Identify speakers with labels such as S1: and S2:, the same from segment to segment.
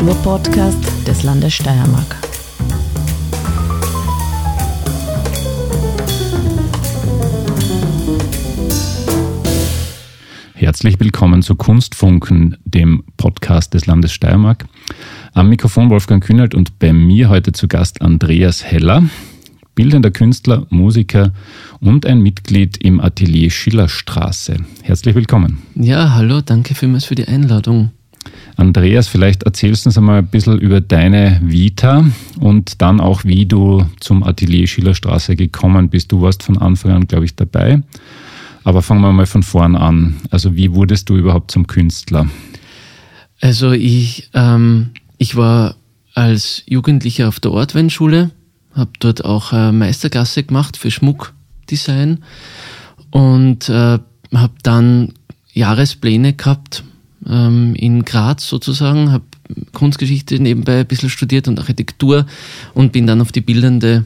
S1: Kulturpodcast des Landes Steiermark.
S2: Herzlich willkommen zu Kunstfunken, dem Podcast des Landes Steiermark. Am Mikrofon Wolfgang Kühnert und bei mir heute zu Gast Andreas Heller, bildender Künstler, Musiker und ein Mitglied im Atelier Schillerstraße. Herzlich willkommen.
S3: Ja, hallo, danke vielmals für die Einladung.
S2: Andreas, vielleicht erzählst du uns einmal ein bisschen über deine Vita und dann auch, wie du zum Atelier Schillerstraße gekommen bist. Du warst von Anfang an, glaube ich, dabei. Aber fangen wir mal von vorn an. Also wie wurdest du überhaupt zum Künstler?
S3: Also ich, ähm, ich war als Jugendlicher auf der Ortweinschule, habe dort auch äh, Meisterklasse gemacht für Schmuckdesign und äh, habe dann Jahrespläne gehabt ähm, in Graz sozusagen, habe Kunstgeschichte nebenbei ein bisschen studiert und Architektur und bin dann auf die Bildende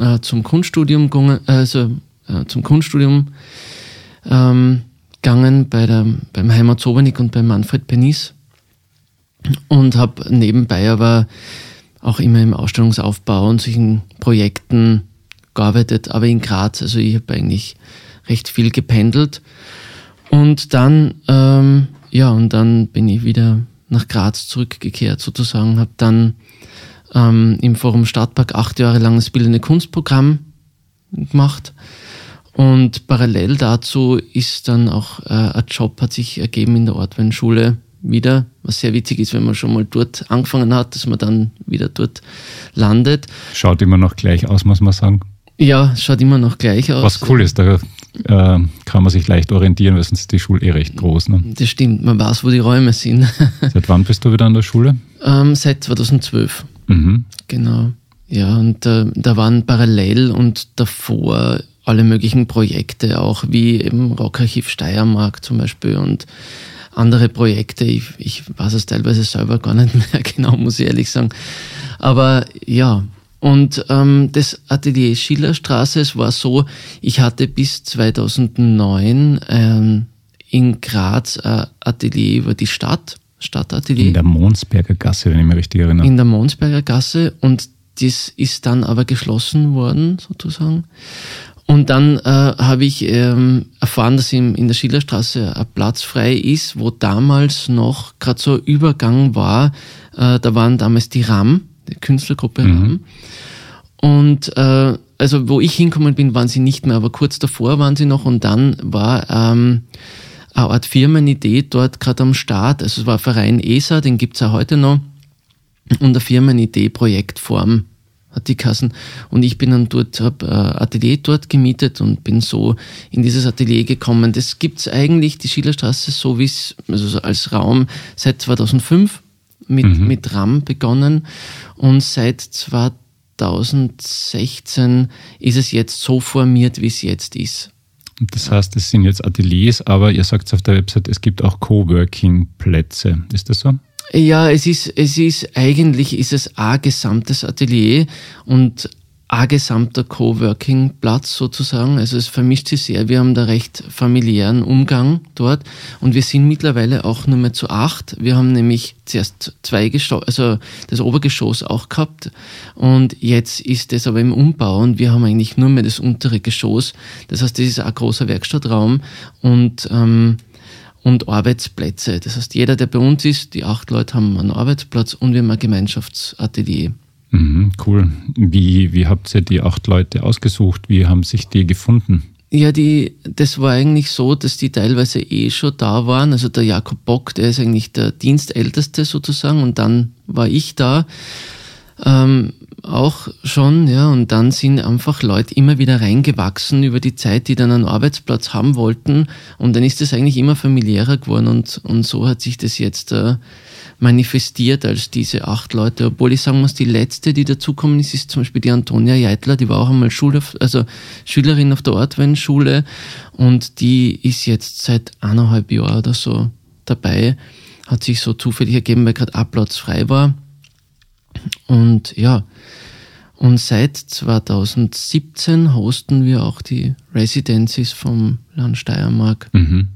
S3: äh, zum Kunststudium gegangen, also äh, zum Kunststudium ähm, gegangen bei der, beim Heimat Sobernick und beim Manfred Penis und habe nebenbei aber auch immer im Ausstellungsaufbau und solchen Projekten gearbeitet, aber in Graz. Also ich habe eigentlich recht viel gependelt. Und dann, ähm, ja, und dann bin ich wieder nach Graz zurückgekehrt sozusagen, habe dann ähm, im Forum Stadtpark acht Jahre lang das bildende Kunstprogramm gemacht und parallel dazu ist dann auch äh, ein Job hat sich ergeben in der Ortweinschule wieder, was sehr witzig ist, wenn man schon mal dort angefangen hat, dass man dann wieder dort landet.
S2: Schaut immer noch gleich aus, muss man sagen.
S3: Ja, schaut immer noch gleich aus.
S2: Was cool ist, da äh, kann man sich leicht orientieren, weil sonst ist die Schule eh recht groß. Ne?
S3: Das stimmt, man weiß, wo die Räume sind.
S2: Seit wann bist du wieder an der Schule?
S3: Ähm, seit 2012. Mhm. Genau. Ja, und äh, da waren parallel und davor alle möglichen Projekte, auch wie eben Rockarchiv Steiermark zum Beispiel und andere Projekte. Ich, ich weiß es teilweise selber gar nicht mehr genau, muss ich ehrlich sagen. Aber ja, und ähm, das Atelier Schillerstraße, es war so, ich hatte bis 2009 ähm, in Graz ein Atelier über die Stadt, Stadtatelier.
S2: In der Monsberger Gasse, wenn ich mich richtig erinnere.
S3: In der Monsberger Gasse und das ist dann aber geschlossen worden, sozusagen. Und dann äh, habe ich ähm, erfahren, dass in, in der Schillerstraße ein Platz frei ist, wo damals noch gerade so Übergang war. Äh, da waren damals die RAM, Künstlergruppe mhm. RAM. Und äh, also wo ich hinkommen bin, waren sie nicht mehr, aber kurz davor waren sie noch und dann war ähm, eine Art Firmenidee dort gerade am Start. Also es war Verein ESA, den gibt's ja heute noch. Und eine Firmenidee Projektform hat die Kassen. Und ich bin dann dort, habe äh, Atelier dort gemietet und bin so in dieses Atelier gekommen. Das gibt's eigentlich, die Schillerstraße, so wie es, also als Raum seit 2005 mit, mhm. mit RAM begonnen und seit 2016 ist es jetzt so formiert, wie es jetzt ist.
S2: Das heißt, es sind jetzt Ateliers, aber ihr sagt auf der Website, es gibt auch Coworking-Plätze. Ist das so?
S3: Ja, es ist, es ist, eigentlich ist es ein gesamtes Atelier und ein gesamter Coworking-Platz sozusagen. Also es vermischt sich sehr. Wir haben da recht familiären Umgang dort und wir sind mittlerweile auch nur mehr zu acht. Wir haben nämlich zuerst zwei Geschoss, also das Obergeschoss auch gehabt und jetzt ist es aber im Umbau und wir haben eigentlich nur mehr das untere Geschoss. Das heißt, das ist ein großer Werkstattraum und ähm, und Arbeitsplätze. Das heißt, jeder, der bei uns ist, die acht Leute haben einen Arbeitsplatz und wir haben ein Gemeinschaftsatelier.
S2: Mhm, cool. Wie, wie habt ihr die acht Leute ausgesucht? Wie haben sich die gefunden?
S3: Ja, die, das war eigentlich so, dass die teilweise eh schon da waren. Also der Jakob Bock, der ist eigentlich der Dienstälteste sozusagen und dann war ich da. Ähm, auch schon, ja, und dann sind einfach Leute immer wieder reingewachsen über die Zeit, die dann einen Arbeitsplatz haben wollten. Und dann ist das eigentlich immer familiärer geworden und, und so hat sich das jetzt äh, manifestiert als diese acht Leute. Obwohl ich sagen muss, die letzte, die dazukommen ist, ist zum Beispiel die Antonia Jeitler, die war auch einmal Schule, also Schülerin auf der Ortweinschule und die ist jetzt seit eineinhalb Jahren oder so dabei. Hat sich so zufällig ergeben, weil gerade Abplatz frei war. Und ja, und seit 2017 hosten wir auch die Residencies vom Land Steiermark. Mhm.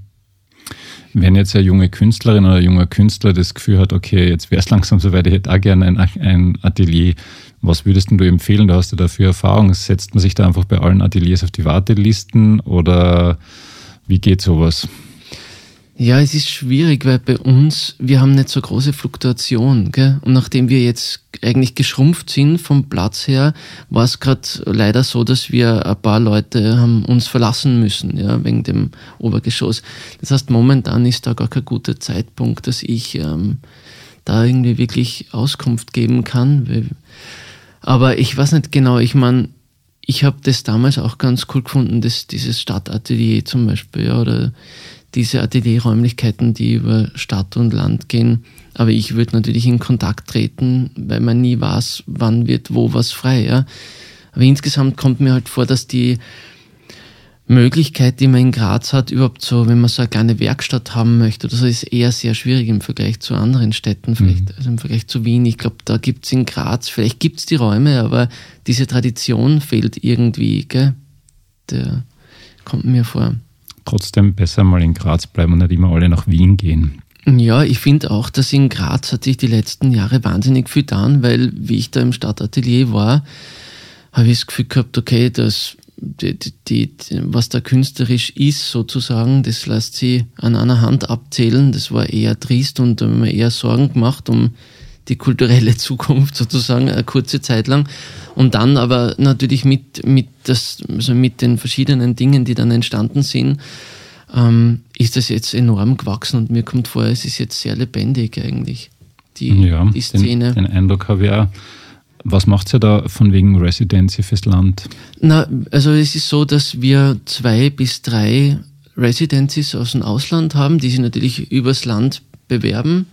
S2: Wenn jetzt eine junge Künstlerin oder ein junger Künstler das Gefühl hat, okay, jetzt wäre es langsam soweit, ich hätte auch gerne ein, ein Atelier, was würdest du empfehlen? Da hast du dafür Erfahrung. Setzt man sich da einfach bei allen Ateliers auf die Wartelisten oder wie geht sowas?
S3: Ja, es ist schwierig, weil bei uns, wir haben nicht so große Fluktuation. Gell? Und nachdem wir jetzt eigentlich geschrumpft sind vom Platz her, war es gerade leider so, dass wir ein paar Leute haben uns verlassen müssen, ja, wegen dem Obergeschoss. Das heißt, momentan ist da gar kein guter Zeitpunkt, dass ich ähm, da irgendwie wirklich Auskunft geben kann. Aber ich weiß nicht genau, ich meine, ich habe das damals auch ganz cool gefunden, dass dieses Stadtatelier zum Beispiel, ja, oder diese Atelierräumlichkeiten, die über Stadt und Land gehen. Aber ich würde natürlich in Kontakt treten, weil man nie weiß, wann wird wo was frei. Ja. Aber insgesamt kommt mir halt vor, dass die Möglichkeit, die man in Graz hat, überhaupt so, wenn man so eine kleine Werkstatt haben möchte so, ist eher sehr schwierig im Vergleich zu anderen Städten, vielleicht, mhm. also im Vergleich zu Wien. Ich glaube, da gibt es in Graz, vielleicht gibt es die Räume, aber diese Tradition fehlt irgendwie, gell? Der kommt mir vor
S2: trotzdem besser mal in Graz bleiben und nicht immer alle nach Wien gehen.
S3: Ja, ich finde auch, dass in Graz hat sich die letzten Jahre wahnsinnig viel getan, weil wie ich da im Stadtatelier war, habe ich das Gefühl gehabt, okay, das, die, die, was da künstlerisch ist, sozusagen, das lässt sie an einer Hand abzählen. Das war eher trist und da haben wir eher Sorgen gemacht um die kulturelle Zukunft sozusagen eine kurze Zeit lang. Und dann aber natürlich mit, mit, das, also mit den verschiedenen Dingen, die dann entstanden sind, ähm, ist das jetzt enorm gewachsen und mir kommt vor, es ist jetzt sehr lebendig eigentlich, die, ja, die Szene.
S2: Den, den Eindruck habe ich auch. Was macht ihr da von wegen Residency fürs Land?
S3: Na, also es ist so, dass wir zwei bis drei Residencies aus dem Ausland haben, die sich natürlich übers Land bewerben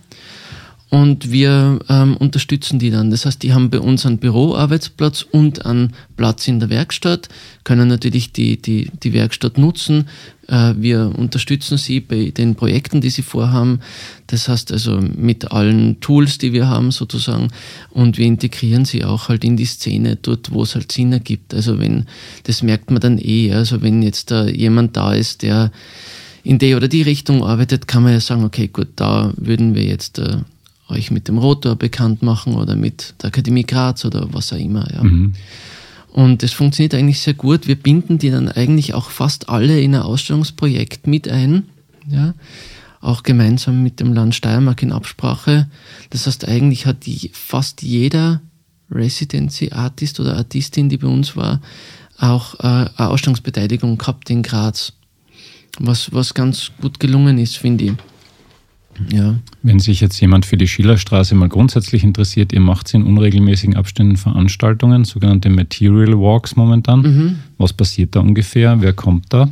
S3: und wir ähm, unterstützen die dann. Das heißt, die haben bei uns einen Büroarbeitsplatz und einen Platz in der Werkstatt, können natürlich die, die, die Werkstatt nutzen. Äh, wir unterstützen sie bei den Projekten, die sie vorhaben. Das heißt also mit allen Tools, die wir haben sozusagen. Und wir integrieren sie auch halt in die Szene dort, wo es halt Sinn ergibt. Also wenn, das merkt man dann eh. Also wenn jetzt da jemand da ist, der in die oder die Richtung arbeitet, kann man ja sagen, okay, gut, da würden wir jetzt äh, euch mit dem Rotor bekannt machen oder mit der Akademie Graz oder was auch immer. Ja. Mhm. Und das funktioniert eigentlich sehr gut. Wir binden die dann eigentlich auch fast alle in ein Ausstellungsprojekt mit ein. Ja. Auch gemeinsam mit dem Land Steiermark in Absprache. Das heißt, eigentlich hat die, fast jeder Residency Artist oder Artistin, die bei uns war, auch äh, eine Ausstellungsbeteiligung gehabt in Graz. Was, was ganz gut gelungen ist, finde ich.
S2: Ja. Wenn sich jetzt jemand für die Schillerstraße mal grundsätzlich interessiert, ihr macht in unregelmäßigen Abständen Veranstaltungen, sogenannte Material Walks momentan. Mhm. Was passiert da ungefähr? Wer kommt da?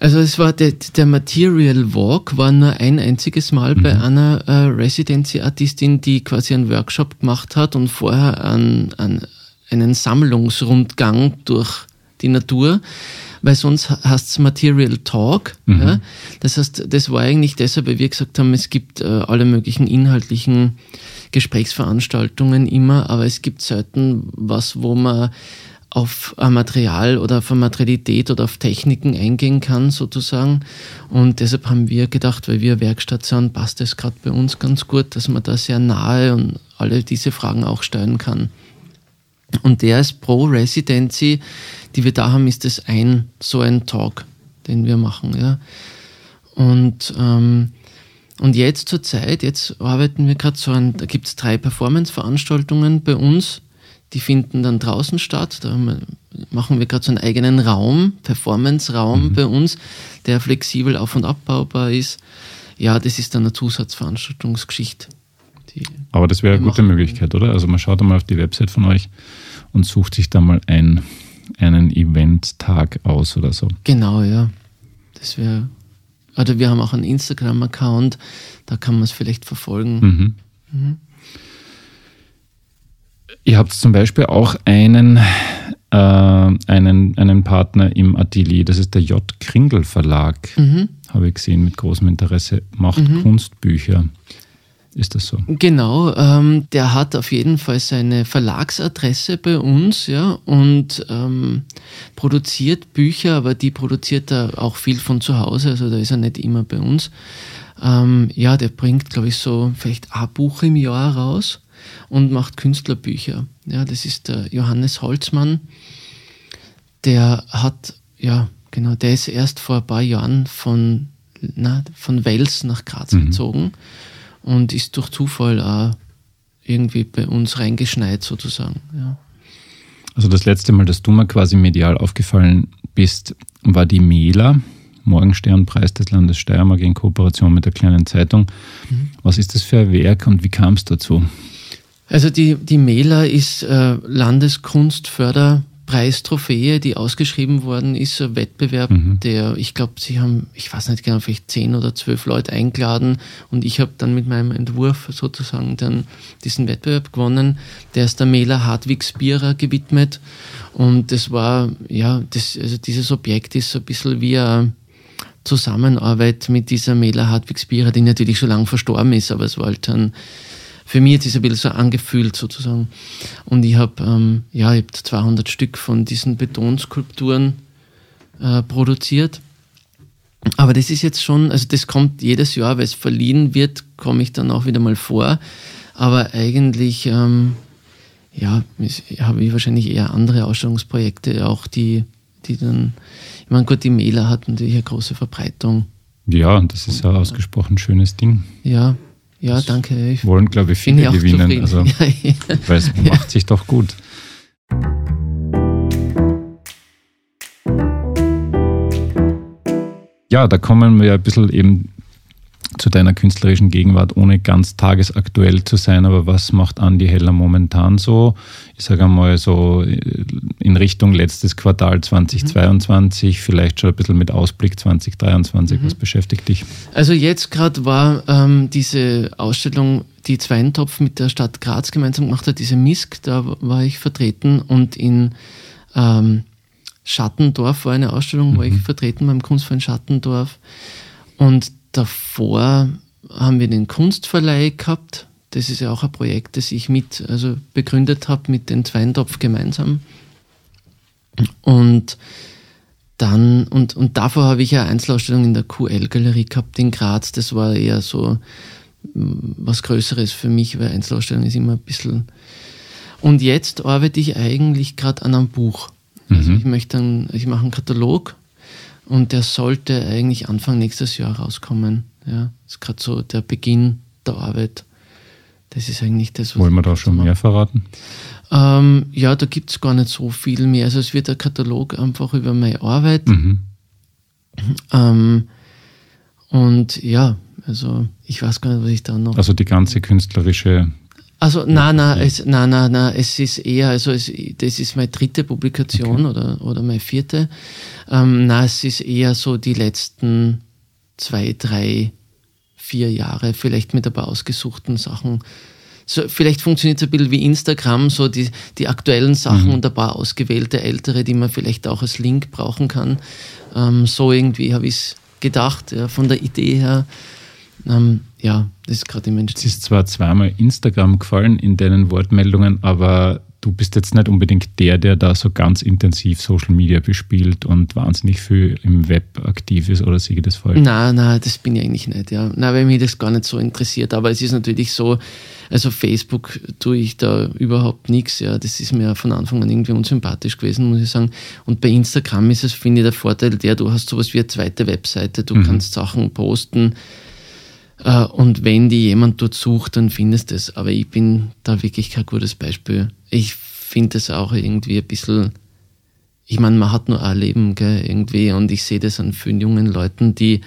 S3: Also es war der, der Material Walk war nur ein einziges Mal mhm. bei einer äh, Residency-Artistin, die quasi einen Workshop gemacht hat und vorher an, an einen Sammlungsrundgang durch die Natur weil sonst heißt es Material Talk. Mhm. Ja? Das heißt, das war eigentlich deshalb, weil wir gesagt haben, es gibt äh, alle möglichen inhaltlichen Gesprächsveranstaltungen immer, aber es gibt selten was, wo man auf ein Material oder auf Materialität oder auf Techniken eingehen kann, sozusagen. Und deshalb haben wir gedacht, weil wir Werkstatt sind, passt es gerade bei uns ganz gut, dass man da sehr nahe und alle diese Fragen auch stellen kann. Und der ist pro Residency die wir da haben, ist es ein so ein Talk, den wir machen. Ja. Und, ähm, und jetzt zur Zeit, jetzt arbeiten wir gerade so an, da gibt es drei Performance-Veranstaltungen bei uns, die finden dann draußen statt. Da machen wir gerade so einen eigenen Raum, Performance-Raum mhm. bei uns, der flexibel auf- und abbaubar ist. Ja, das ist dann eine Zusatzveranstaltungsgeschichte.
S2: Aber das wäre eine gute Möglichkeit, oder? Also man schaut einmal auf die Website von euch und sucht sich da mal ein einen Event-Tag aus oder so.
S3: Genau, ja. Das wäre. Oder wir haben auch einen Instagram-Account, da kann man es vielleicht verfolgen. Mhm. Mhm.
S2: Ihr habt zum Beispiel auch einen, äh, einen, einen Partner im Atelier, das ist der J. Kringel Verlag, mhm. habe ich gesehen, mit großem Interesse, macht mhm. Kunstbücher. Ist das so?
S3: Genau, ähm, der hat auf jeden Fall seine Verlagsadresse bei uns, ja, und ähm, produziert Bücher, aber die produziert er auch viel von zu Hause, also da ist er nicht immer bei uns. Ähm, ja, der bringt, glaube ich, so vielleicht ein Buch im Jahr raus und macht Künstlerbücher. Ja, das ist der Johannes Holzmann. Der hat, ja, genau, der ist erst vor ein paar Jahren von, na, von Wels nach Graz mhm. gezogen und ist durch Zufall auch irgendwie bei uns reingeschneit sozusagen. Ja.
S2: Also das letzte Mal, dass du mal quasi medial aufgefallen bist, war die Mela, Morgensternpreis des Landes Steiermark in Kooperation mit der kleinen Zeitung. Mhm. Was ist das für ein Werk und wie kam es dazu?
S3: Also die, die Mela ist äh, Landeskunstförder Preistrophäe, die ausgeschrieben worden ist, ein Wettbewerb, mhm. der, ich glaube, sie haben, ich weiß nicht genau, vielleicht zehn oder zwölf Leute eingeladen und ich habe dann mit meinem Entwurf sozusagen dann diesen Wettbewerb gewonnen. Der ist der Mela Hartwigsbierer gewidmet und das war, ja, das, also dieses Objekt ist so ein bisschen wie eine Zusammenarbeit mit dieser Mela Hartwigsbierer, die natürlich schon lange verstorben ist, aber es war halt dann für mich ist es ein bisschen so angefühlt sozusagen. Und ich habe ähm, ja, ich hab 200 Stück von diesen Betonskulpturen äh, produziert. Aber das ist jetzt schon, also das kommt jedes Jahr, weil es verliehen wird, komme ich dann auch wieder mal vor. Aber eigentlich, ähm, ja, habe ich wahrscheinlich eher andere Ausstellungsprojekte, auch die, die dann, ich meine, gut, die Mailer hat natürlich eine große Verbreitung.
S2: Ja, und das ist ein ausgesprochen schönes Ding.
S3: Ja, ja, danke.
S2: Ich wollen, glaube ich, viele gewinnen. Also, ja, ja. Weil es macht sich doch gut. Ja, da kommen wir ein bisschen eben zu deiner künstlerischen Gegenwart, ohne ganz tagesaktuell zu sein. Aber was macht Andi Heller momentan so? Ich sage einmal so in Richtung letztes Quartal 2022, mhm. vielleicht schon ein bisschen mit Ausblick 2023. Mhm. Was beschäftigt dich?
S3: Also jetzt gerade war ähm, diese Ausstellung, die Zweintopf mit der Stadt Graz gemeinsam gemacht hat, diese MISK, da war ich vertreten und in ähm, Schattendorf war eine Ausstellung, mhm. war ich vertreten beim Kunstverein Schattendorf. Und davor haben wir den Kunstverleih gehabt. Das ist ja auch ein Projekt, das ich mit, also begründet habe mit den Zweintopf gemeinsam. Und dann, und, und davor habe ich eine Einzelausstellung in der QL-Galerie gehabt in Graz. Das war eher so mm, was Größeres für mich, weil Einzelausstellung ist immer ein bisschen. Und jetzt arbeite ich eigentlich gerade an einem Buch. Also mhm. ich möchte dann, ich mache einen Katalog und der sollte eigentlich Anfang nächstes Jahr rauskommen. Ja, das ist gerade so der Beginn der Arbeit. Das ist eigentlich das,
S2: was Wollen wir da schon mehr verraten?
S3: Ähm, ja, da gibt es gar nicht so viel mehr. Also es wird ein Katalog einfach über meine Arbeit. Mhm. Ähm, und ja, also ich weiß gar nicht, was ich da noch.
S2: Also die ganze künstlerische
S3: also nein, nein, es, nein, nein, nein, es ist eher, also es, das ist meine dritte Publikation okay. oder, oder meine vierte. Ähm, nein, es ist eher so die letzten zwei, drei, vier Jahre, vielleicht mit ein paar ausgesuchten Sachen. So, vielleicht funktioniert es ein bisschen wie Instagram, so die, die aktuellen Sachen mhm. und ein paar ausgewählte ältere, die man vielleicht auch als Link brauchen kann. Ähm, so irgendwie habe ich es gedacht, ja, von der Idee her. Ähm, ja, das ist gerade im Mensch.
S2: Es ist zwar zweimal Instagram gefallen in deinen Wortmeldungen, aber du bist jetzt nicht unbedingt der, der da so ganz intensiv Social Media bespielt und wahnsinnig viel im Web aktiv ist, oder sehe ich das falsch?
S3: Nein, nein, das bin ich eigentlich nicht, ja. Nein, weil mich das gar nicht so interessiert. Aber es ist natürlich so, also Facebook tue ich da überhaupt nichts, ja. Das ist mir von Anfang an irgendwie unsympathisch gewesen, muss ich sagen. Und bei Instagram ist es, finde ich, der Vorteil der, du hast sowas wie eine zweite Webseite, du mhm. kannst Sachen posten, und wenn die jemand dort sucht, dann findest du es. Aber ich bin da wirklich kein gutes Beispiel. Ich finde es auch irgendwie ein bisschen, ich meine, man hat nur ein Leben, gell, irgendwie. Und ich sehe das an vielen jungen Leuten, die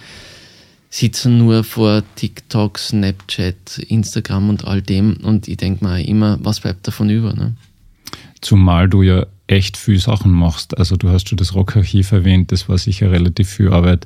S3: sitzen nur vor TikTok, Snapchat, Instagram und all dem. Und ich denke mir immer, was bleibt davon über? Ne?
S2: Zumal du ja echt viel Sachen machst. Also du hast schon das Rockarchiv erwähnt, das war sicher relativ viel Arbeit.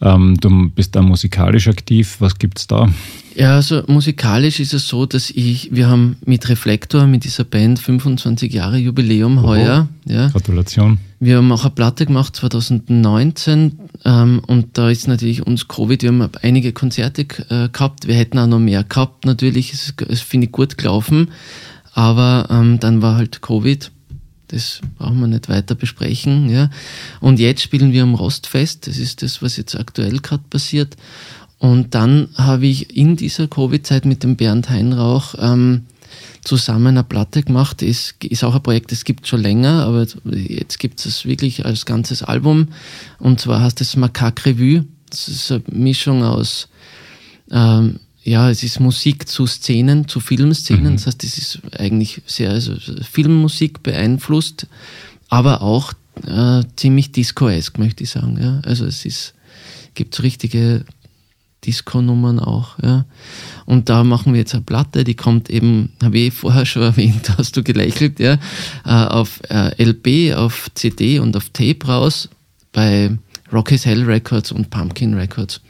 S2: Ähm, du bist da musikalisch aktiv. Was gibt's da?
S3: Ja, also musikalisch ist es so, dass ich, wir haben mit Reflektor, mit dieser Band 25 Jahre Jubiläum
S2: Oho.
S3: heuer. Ja.
S2: Gratulation.
S3: Wir haben auch eine Platte gemacht 2019 ähm, und da ist natürlich uns Covid, wir haben einige Konzerte äh, gehabt, wir hätten auch noch mehr gehabt, natürlich, es, es finde ich gut gelaufen, aber ähm, dann war halt Covid, das brauchen wir nicht weiter besprechen. Ja. Und jetzt spielen wir am Rostfest, das ist das, was jetzt aktuell gerade passiert. Und dann habe ich in dieser Covid-Zeit mit dem Bernd Heinrauch ähm, zusammen eine Platte gemacht. Ist, ist auch ein Projekt, das gibt schon länger, aber jetzt gibt es wirklich als ganzes Album. Und zwar heißt es Macaque Revue. Das ist eine Mischung aus, ähm, ja, es ist Musik zu Szenen, zu Filmszenen. Mhm. Das heißt, es ist eigentlich sehr also Filmmusik beeinflusst, aber auch äh, ziemlich disco-esk, möchte ich sagen. Ja. Also es ist, gibt so richtige Disco-Nummern auch. Ja. Und da machen wir jetzt eine Platte, die kommt eben, habe ich vorher schon erwähnt, hast du gelächelt, ja, äh, auf äh, LP, auf CD und auf Tape raus bei Rocky's Hell Records und Pumpkin Records.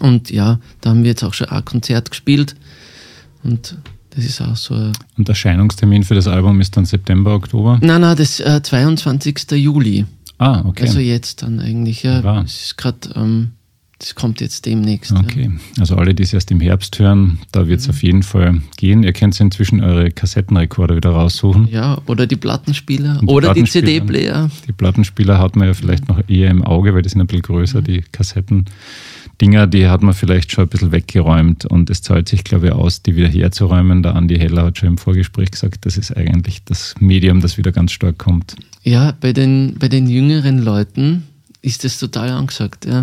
S3: Und ja, da haben wir jetzt auch schon ein Konzert gespielt und das ist auch so.
S2: Und Erscheinungstermin für das Album ist dann September, Oktober?
S3: Nein, nein, das äh, 22. Juli.
S2: Ah, okay.
S3: Also jetzt dann eigentlich, ja. Es ist gerade ähm, das kommt jetzt demnächst.
S2: Okay, also alle, die es erst im Herbst hören, da wird es mhm. auf jeden Fall gehen. Ihr könnt inzwischen eure Kassettenrekorder wieder raussuchen.
S3: Ja, oder die Plattenspieler die oder die CD-Player.
S2: Die Plattenspieler hat man ja vielleicht noch eher im Auge, weil die sind ein bisschen größer, mhm. die Kassettendinger, die hat man vielleicht schon ein bisschen weggeräumt und es zahlt sich, glaube ich, aus, die wieder herzuräumen. Der Andi Heller hat schon im Vorgespräch gesagt, das ist eigentlich das Medium, das wieder ganz stark kommt.
S3: Ja, bei den, bei den jüngeren Leuten ist das total angesagt, ja.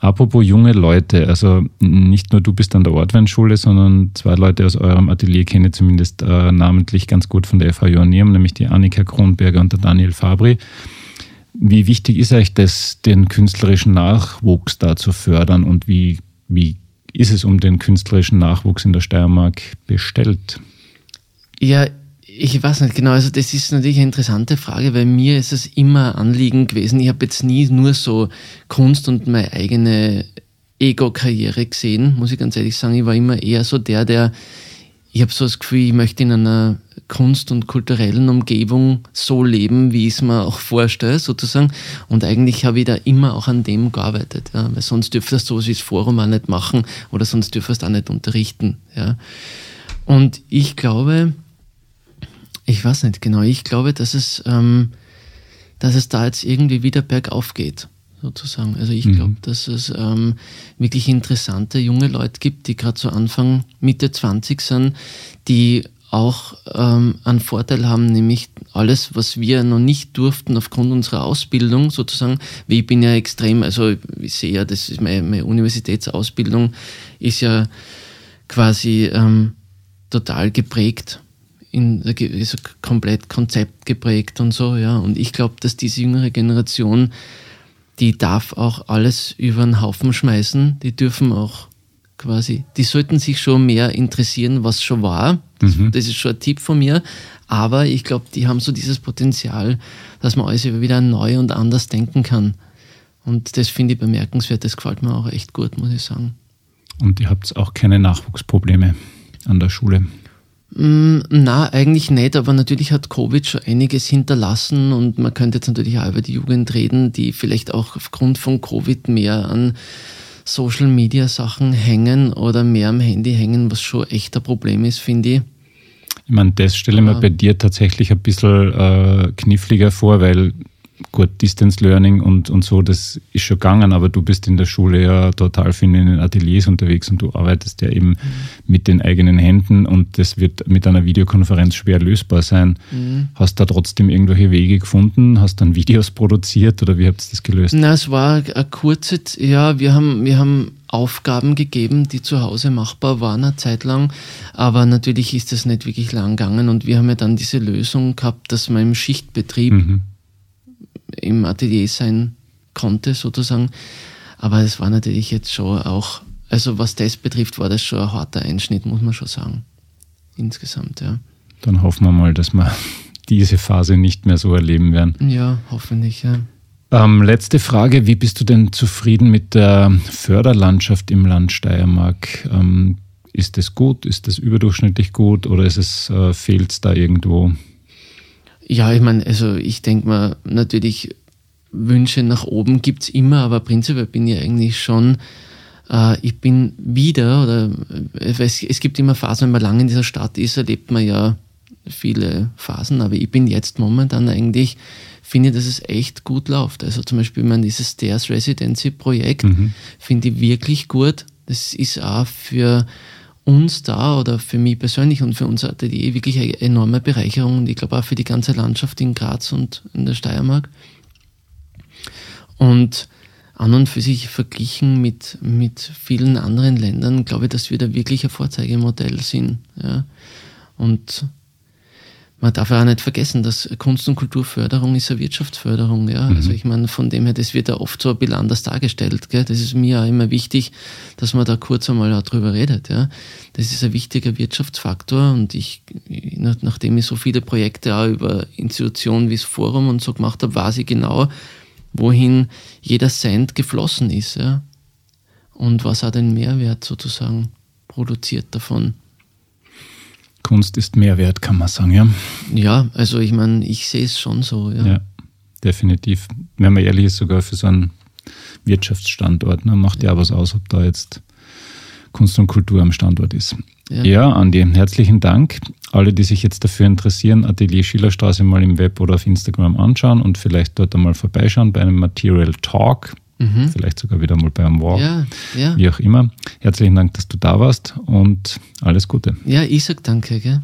S2: Apropos junge Leute, also nicht nur du bist an der Ortweinschule, sondern zwei Leute aus eurem Atelier kenne ich zumindest äh, namentlich ganz gut von der FH Joanneum, nämlich die Annika Kronberger und der Daniel Fabri. Wie wichtig ist euch das, den künstlerischen Nachwuchs da zu fördern und wie, wie ist es um den künstlerischen Nachwuchs in der Steiermark bestellt?
S3: Ja, ich weiß nicht genau, also das ist natürlich eine interessante Frage, weil mir ist es immer Anliegen gewesen. Ich habe jetzt nie nur so Kunst und meine eigene Ego-Karriere gesehen, muss ich ganz ehrlich sagen. Ich war immer eher so der, der, ich habe so das Gefühl, ich möchte in einer Kunst- und kulturellen Umgebung so leben, wie ich es mir auch vorstelle, sozusagen. Und eigentlich habe ich da immer auch an dem gearbeitet, ja, weil sonst dürfte das sowas wie das Forum auch nicht machen oder sonst dürfte es auch nicht unterrichten. Ja. Und ich glaube, ich weiß nicht genau. Ich glaube, dass es, ähm, dass es da jetzt irgendwie wieder bergauf geht, sozusagen. Also ich mhm. glaube, dass es ähm, wirklich interessante junge Leute gibt, die gerade so Anfang, Mitte 20 sind, die auch ähm, einen Vorteil haben, nämlich alles, was wir noch nicht durften aufgrund unserer Ausbildung sozusagen. Wie ich bin ja extrem, also ich sehe ja, das ist meine, meine Universitätsausbildung ist ja quasi ähm, total geprägt in, ist komplett Konzept geprägt und so, ja. Und ich glaube, dass diese jüngere Generation, die darf auch alles über den Haufen schmeißen. Die dürfen auch quasi, die sollten sich schon mehr interessieren, was schon war. Das, mhm. das ist schon ein Tipp von mir. Aber ich glaube, die haben so dieses Potenzial, dass man alles wieder neu und anders denken kann. Und das finde ich bemerkenswert. Das gefällt mir auch echt gut, muss ich sagen.
S2: Und ihr habt auch keine Nachwuchsprobleme an der Schule?
S3: Mm, na, eigentlich nicht, aber natürlich hat Covid schon einiges hinterlassen und man könnte jetzt natürlich auch über die Jugend reden, die vielleicht auch aufgrund von Covid mehr an Social Media Sachen hängen oder mehr am Handy hängen, was schon echt ein Problem ist, finde ich.
S2: Ich meine, das stelle ich mir bei dir tatsächlich ein bisschen äh, kniffliger vor, weil gut, Distance Learning und, und so, das ist schon gegangen, aber du bist in der Schule ja total viel in den Ateliers unterwegs und du arbeitest ja eben mhm. mit den eigenen Händen und das wird mit einer Videokonferenz schwer lösbar sein. Mhm. Hast da trotzdem irgendwelche Wege gefunden? Hast dann Videos produziert oder wie habt ihr das gelöst?
S3: Na, es war eine kurze, ja, wir haben, wir haben Aufgaben gegeben, die zu Hause machbar waren eine Zeit lang, aber natürlich ist das nicht wirklich lang gegangen und wir haben ja dann diese Lösung gehabt, dass man im Schichtbetrieb mhm im Atelier sein konnte, sozusagen. Aber es war natürlich jetzt schon auch, also was das betrifft, war das schon ein harter Einschnitt, muss man schon sagen. Insgesamt, ja.
S2: Dann hoffen wir mal, dass wir diese Phase nicht mehr so erleben werden.
S3: Ja, hoffentlich, ja.
S2: Ähm, letzte Frage, wie bist du denn zufrieden mit der Förderlandschaft im Land Steiermark? Ähm, ist es gut, ist es überdurchschnittlich gut oder ist es, äh, fehlt es da irgendwo?
S3: Ja, ich meine, also ich denke mal, natürlich Wünsche nach oben gibt es immer, aber prinzipiell bin ich eigentlich schon, äh, ich bin wieder, oder äh, es, es gibt immer Phasen, wenn man lange in dieser Stadt ist, erlebt man ja viele Phasen, aber ich bin jetzt momentan eigentlich, finde dass es echt gut läuft. Also zum Beispiel, mein dieses Stairs Residency Projekt mhm. finde ich wirklich gut. Das ist auch für uns da oder für mich persönlich und für unser Atelier wirklich eine enorme Bereicherung und ich glaube auch für die ganze Landschaft in Graz und in der Steiermark. Und an und für sich verglichen mit, mit vielen anderen Ländern, glaube ich, dass wir da wirklich ein Vorzeigemodell sind. Ja. Und man darf ja auch nicht vergessen, dass Kunst- und Kulturförderung ist eine Wirtschaftsförderung. Ja? Mhm. Also ich meine, von dem her, das wird ja oft so ein bisschen anders dargestellt. Gell? Das ist mir auch immer wichtig, dass man da kurz einmal auch drüber redet. Ja? Das ist ein wichtiger Wirtschaftsfaktor und ich, nachdem ich so viele Projekte auch über Institutionen wie das Forum und so gemacht habe, weiß ich genau, wohin jeder Cent geflossen ist. Ja? Und was auch den Mehrwert sozusagen produziert davon.
S2: Kunst ist Mehrwert, kann man sagen, ja.
S3: Ja, also ich meine, ich sehe es schon so, ja.
S2: Ja, definitiv. Wenn man ehrlich ist, sogar für so einen Wirtschaftsstandort, ne, macht ja auch was aus, ob da jetzt Kunst und Kultur am Standort ist. Ja. ja, Andi, herzlichen Dank. Alle, die sich jetzt dafür interessieren, Atelier Schillerstraße mal im Web oder auf Instagram anschauen und vielleicht dort einmal vorbeischauen bei einem Material Talk. Mhm. Vielleicht sogar wieder mal bei einem Walk. Ja, ja. Wie auch immer. Herzlichen Dank, dass du da warst und alles Gute.
S3: Ja, ich sag danke. Gell?